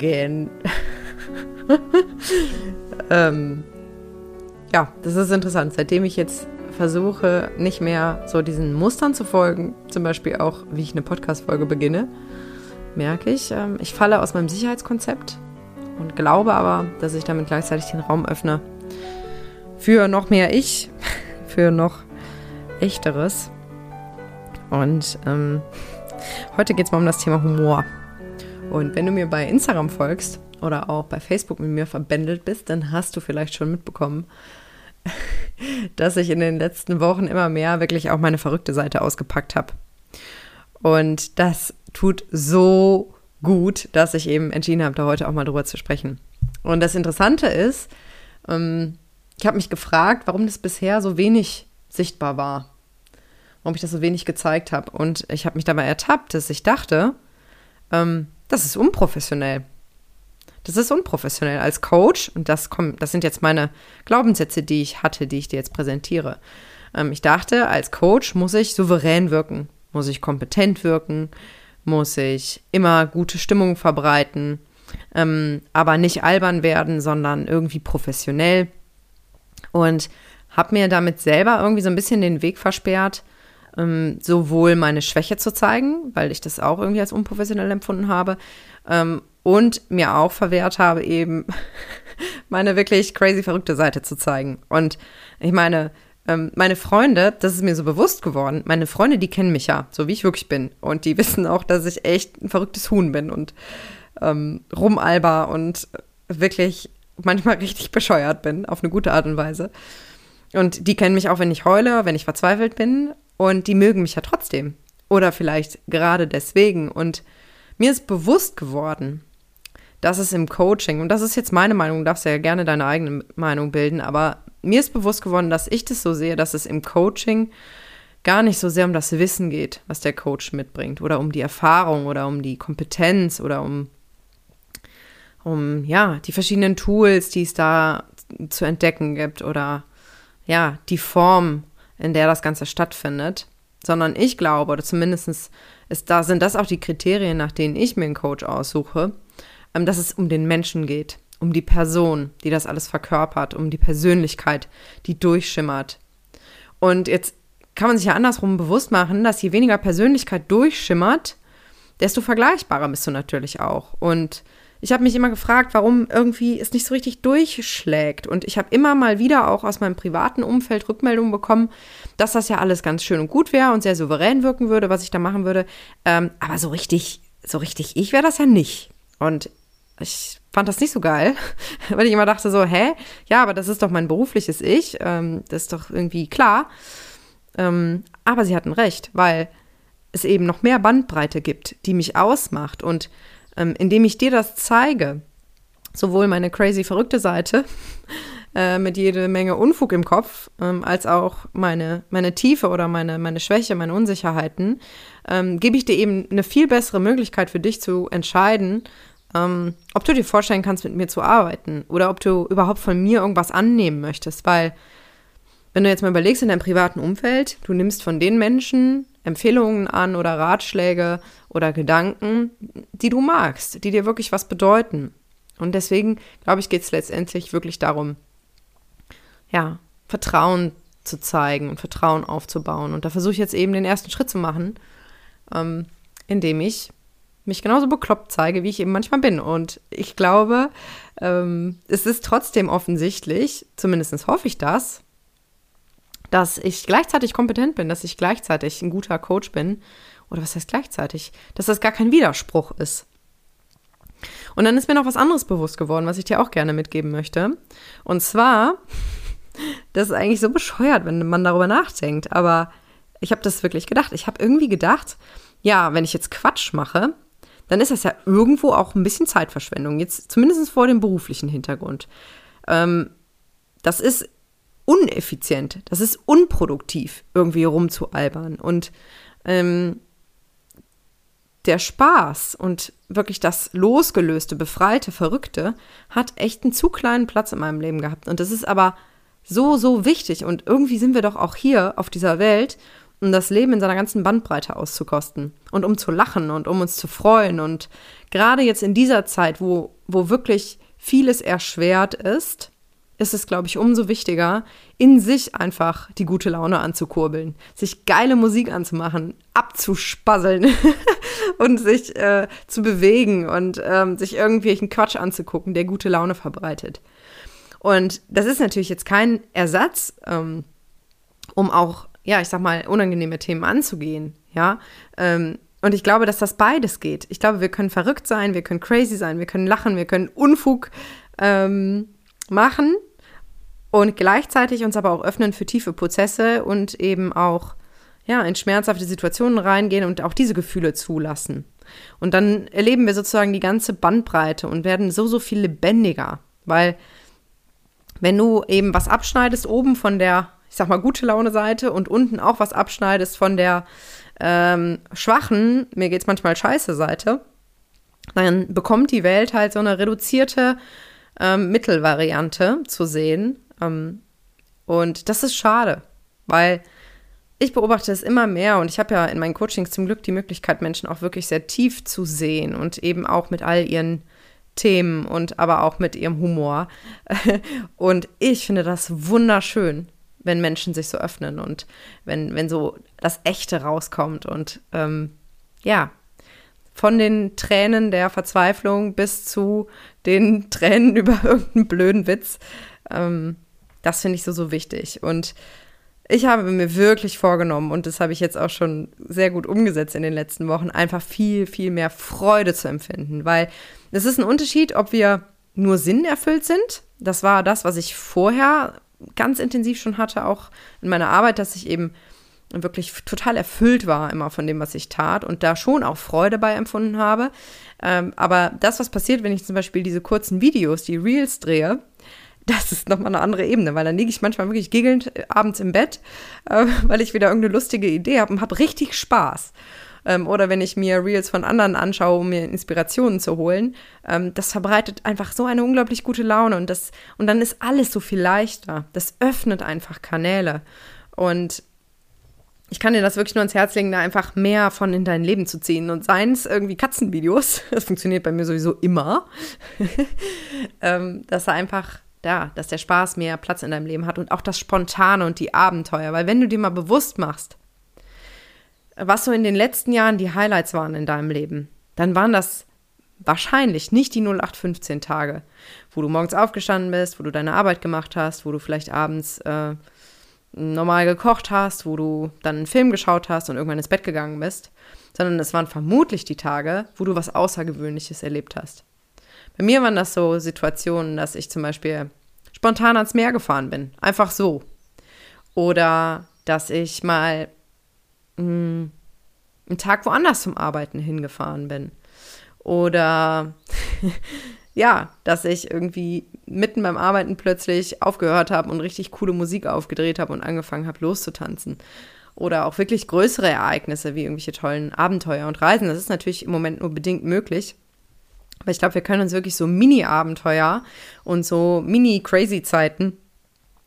again. ähm, ja, das ist interessant. Seitdem ich jetzt versuche, nicht mehr so diesen Mustern zu folgen, zum Beispiel auch, wie ich eine Podcast-Folge beginne, merke ich, ähm, ich falle aus meinem Sicherheitskonzept und glaube aber, dass ich damit gleichzeitig den Raum öffne für noch mehr Ich, für noch echteres. Und ähm, heute geht es mal um das Thema Humor. Und wenn du mir bei Instagram folgst oder auch bei Facebook mit mir verbändelt bist, dann hast du vielleicht schon mitbekommen, dass ich in den letzten Wochen immer mehr wirklich auch meine verrückte Seite ausgepackt habe. Und das tut so gut, dass ich eben entschieden habe, da heute auch mal drüber zu sprechen. Und das Interessante ist, ähm, ich habe mich gefragt, warum das bisher so wenig sichtbar war. Warum ich das so wenig gezeigt habe. Und ich habe mich dabei ertappt, dass ich dachte, ähm, das ist unprofessionell. Das ist unprofessionell als Coach. Und das, kommt, das sind jetzt meine Glaubenssätze, die ich hatte, die ich dir jetzt präsentiere. Ähm, ich dachte, als Coach muss ich souverän wirken, muss ich kompetent wirken, muss ich immer gute Stimmung verbreiten, ähm, aber nicht albern werden, sondern irgendwie professionell. Und habe mir damit selber irgendwie so ein bisschen den Weg versperrt, ähm, sowohl meine Schwäche zu zeigen, weil ich das auch irgendwie als unprofessionell empfunden habe, ähm, und mir auch verwehrt habe, eben meine wirklich crazy verrückte Seite zu zeigen. Und ich meine, ähm, meine Freunde, das ist mir so bewusst geworden, meine Freunde, die kennen mich ja, so wie ich wirklich bin. Und die wissen auch, dass ich echt ein verrücktes Huhn bin und ähm, rumalber und wirklich manchmal richtig bescheuert bin, auf eine gute Art und Weise. Und die kennen mich auch, wenn ich heule, wenn ich verzweifelt bin. Und die mögen mich ja trotzdem. Oder vielleicht gerade deswegen. Und mir ist bewusst geworden, dass es im Coaching, und das ist jetzt meine Meinung, du darfst ja gerne deine eigene Meinung bilden, aber mir ist bewusst geworden, dass ich das so sehe, dass es im Coaching gar nicht so sehr um das Wissen geht, was der Coach mitbringt, oder um die Erfahrung oder um die Kompetenz oder um um ja, die verschiedenen Tools, die es da zu entdecken gibt oder ja, die Form, in der das Ganze stattfindet, sondern ich glaube, oder zumindest ist da, sind das auch die Kriterien, nach denen ich mir einen Coach aussuche, ähm, dass es um den Menschen geht, um die Person, die das alles verkörpert, um die Persönlichkeit, die durchschimmert. Und jetzt kann man sich ja andersrum bewusst machen, dass je weniger Persönlichkeit durchschimmert, desto vergleichbarer bist du natürlich auch. Und ich habe mich immer gefragt, warum irgendwie es nicht so richtig durchschlägt. Und ich habe immer mal wieder auch aus meinem privaten Umfeld Rückmeldungen bekommen, dass das ja alles ganz schön und gut wäre und sehr souverän wirken würde, was ich da machen würde. Ähm, aber so richtig, so richtig ich wäre das ja nicht. Und ich fand das nicht so geil, weil ich immer dachte so, hä? Ja, aber das ist doch mein berufliches Ich. Ähm, das ist doch irgendwie klar. Ähm, aber sie hatten recht, weil es eben noch mehr Bandbreite gibt, die mich ausmacht. Und ähm, indem ich dir das zeige, sowohl meine crazy verrückte Seite äh, mit jede Menge Unfug im Kopf, ähm, als auch meine, meine Tiefe oder meine, meine Schwäche, meine Unsicherheiten, ähm, gebe ich dir eben eine viel bessere Möglichkeit für dich zu entscheiden, ähm, ob du dir vorstellen kannst, mit mir zu arbeiten oder ob du überhaupt von mir irgendwas annehmen möchtest, weil wenn du jetzt mal überlegst in deinem privaten Umfeld, du nimmst von den Menschen Empfehlungen an oder Ratschläge oder Gedanken, die du magst, die dir wirklich was bedeuten. Und deswegen, glaube ich, geht es letztendlich wirklich darum, ja, Vertrauen zu zeigen und Vertrauen aufzubauen. Und da versuche ich jetzt eben den ersten Schritt zu machen, ähm, indem ich mich genauso bekloppt zeige, wie ich eben manchmal bin. Und ich glaube, ähm, es ist trotzdem offensichtlich, zumindest hoffe ich das, dass ich gleichzeitig kompetent bin, dass ich gleichzeitig ein guter Coach bin. Oder was heißt gleichzeitig? Dass das gar kein Widerspruch ist. Und dann ist mir noch was anderes bewusst geworden, was ich dir auch gerne mitgeben möchte. Und zwar, das ist eigentlich so bescheuert, wenn man darüber nachdenkt, aber ich habe das wirklich gedacht. Ich habe irgendwie gedacht, ja, wenn ich jetzt Quatsch mache, dann ist das ja irgendwo auch ein bisschen Zeitverschwendung, jetzt zumindest vor dem beruflichen Hintergrund. Ähm, das ist uneffizient, das ist unproduktiv, irgendwie rumzualbern. Und ähm, der Spaß und wirklich das losgelöste, befreite, verrückte hat echt einen zu kleinen Platz in meinem Leben gehabt. Und das ist aber so, so wichtig. Und irgendwie sind wir doch auch hier auf dieser Welt, um das Leben in seiner ganzen Bandbreite auszukosten und um zu lachen und um uns zu freuen. Und gerade jetzt in dieser Zeit, wo, wo wirklich vieles erschwert ist, ist es, glaube ich, umso wichtiger, in sich einfach die gute Laune anzukurbeln, sich geile Musik anzumachen, abzuspasseln und sich äh, zu bewegen und ähm, sich irgendwelchen Quatsch anzugucken, der gute Laune verbreitet. Und das ist natürlich jetzt kein Ersatz, ähm, um auch, ja, ich sag mal, unangenehme Themen anzugehen, ja. Ähm, und ich glaube, dass das beides geht. Ich glaube, wir können verrückt sein, wir können crazy sein, wir können lachen, wir können Unfug ähm, machen und gleichzeitig uns aber auch öffnen für tiefe Prozesse und eben auch ja, in schmerzhafte Situationen reingehen und auch diese Gefühle zulassen. Und dann erleben wir sozusagen die ganze Bandbreite und werden so, so viel lebendiger. Weil wenn du eben was abschneidest, oben von der, ich sag mal, gute Laune-Seite und unten auch was abschneidest von der ähm, schwachen, mir geht's manchmal scheiße Seite, dann bekommt die Welt halt so eine reduzierte ähm, Mittelvariante zu sehen. Ähm, und das ist schade, weil ich beobachte es immer mehr und ich habe ja in meinen Coachings zum Glück die Möglichkeit, Menschen auch wirklich sehr tief zu sehen und eben auch mit all ihren Themen und aber auch mit ihrem Humor. Und ich finde das wunderschön, wenn Menschen sich so öffnen und wenn, wenn so das Echte rauskommt und ähm, ja, von den Tränen der Verzweiflung bis zu den Tränen über irgendeinen blöden Witz. Ähm, das finde ich so, so wichtig. Und ich habe mir wirklich vorgenommen, und das habe ich jetzt auch schon sehr gut umgesetzt in den letzten Wochen, einfach viel, viel mehr Freude zu empfinden. Weil es ist ein Unterschied, ob wir nur Sinn erfüllt sind. Das war das, was ich vorher ganz intensiv schon hatte, auch in meiner Arbeit, dass ich eben wirklich total erfüllt war immer von dem, was ich tat und da schon auch Freude bei empfunden habe. Ähm, aber das, was passiert, wenn ich zum Beispiel diese kurzen Videos, die Reels drehe, das ist nochmal eine andere Ebene, weil dann liege ich manchmal wirklich giggelnd äh, abends im Bett, äh, weil ich wieder irgendeine lustige Idee habe und habe richtig Spaß. Ähm, oder wenn ich mir Reels von anderen anschaue, um mir Inspirationen zu holen, ähm, das verbreitet einfach so eine unglaublich gute Laune und das und dann ist alles so viel leichter. Das öffnet einfach Kanäle und ich kann dir das wirklich nur ans Herz legen, da einfach mehr von in dein Leben zu ziehen. Und seien es irgendwie Katzenvideos, das funktioniert bei mir sowieso immer, ähm, dass er einfach da, dass der Spaß mehr Platz in deinem Leben hat und auch das Spontane und die Abenteuer. Weil wenn du dir mal bewusst machst, was so in den letzten Jahren die Highlights waren in deinem Leben, dann waren das wahrscheinlich nicht die 0815 Tage, wo du morgens aufgestanden bist, wo du deine Arbeit gemacht hast, wo du vielleicht abends äh, normal gekocht hast, wo du dann einen Film geschaut hast und irgendwann ins Bett gegangen bist, sondern es waren vermutlich die Tage, wo du was Außergewöhnliches erlebt hast. Bei mir waren das so Situationen, dass ich zum Beispiel spontan ans Meer gefahren bin. Einfach so. Oder dass ich mal mh, hm, einen Tag woanders zum Arbeiten hingefahren bin. Oder ja, dass ich irgendwie mitten beim Arbeiten plötzlich aufgehört habe und richtig coole Musik aufgedreht habe und angefangen habe loszutanzen. Oder auch wirklich größere Ereignisse wie irgendwelche tollen Abenteuer und Reisen. Das ist natürlich im Moment nur bedingt möglich. Aber ich glaube, wir können uns wirklich so Mini-Abenteuer und so Mini-Crazy-Zeiten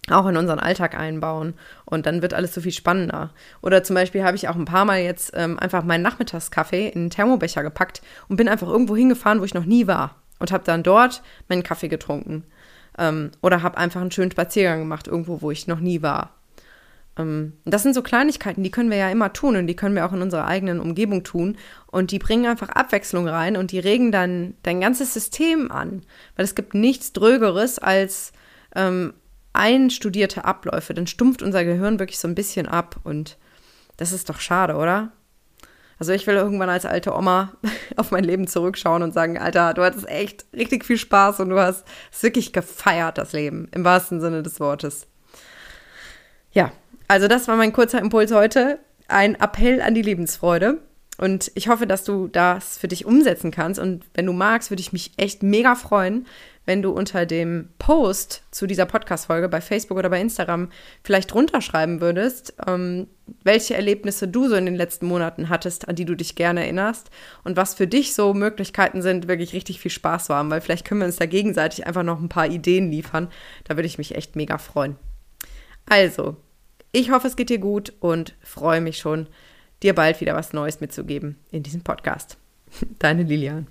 auch in unseren Alltag einbauen. Und dann wird alles so viel spannender. Oder zum Beispiel habe ich auch ein paar Mal jetzt ähm, einfach meinen Nachmittagskaffee in einen Thermobecher gepackt und bin einfach irgendwo hingefahren, wo ich noch nie war. Und habe dann dort meinen Kaffee getrunken. Ähm, oder habe einfach einen schönen Spaziergang gemacht, irgendwo, wo ich noch nie war. Ähm, das sind so Kleinigkeiten, die können wir ja immer tun und die können wir auch in unserer eigenen Umgebung tun. Und die bringen einfach Abwechslung rein und die regen dann dein ganzes System an. Weil es gibt nichts Drögeres als ähm, einstudierte Abläufe. Dann stumpft unser Gehirn wirklich so ein bisschen ab und das ist doch schade, oder? Also ich will irgendwann als alte Oma auf mein Leben zurückschauen und sagen, Alter, du hattest echt richtig viel Spaß und du hast es wirklich gefeiert, das Leben, im wahrsten Sinne des Wortes. Ja, also das war mein kurzer Impuls heute. Ein Appell an die Lebensfreude. Und ich hoffe, dass du das für dich umsetzen kannst. Und wenn du magst, würde ich mich echt mega freuen, wenn du unter dem Post zu dieser Podcast-Folge bei Facebook oder bei Instagram vielleicht runterschreiben würdest, ähm, welche Erlebnisse du so in den letzten Monaten hattest, an die du dich gerne erinnerst und was für dich so Möglichkeiten sind, wirklich richtig viel Spaß zu haben, weil vielleicht können wir uns da gegenseitig einfach noch ein paar Ideen liefern. Da würde ich mich echt mega freuen. Also, Ich hoffe, es geht dir gut und freue mich schon, dir bald wieder was Neues mitzugeben in diesem Podcast. Deine Lilian.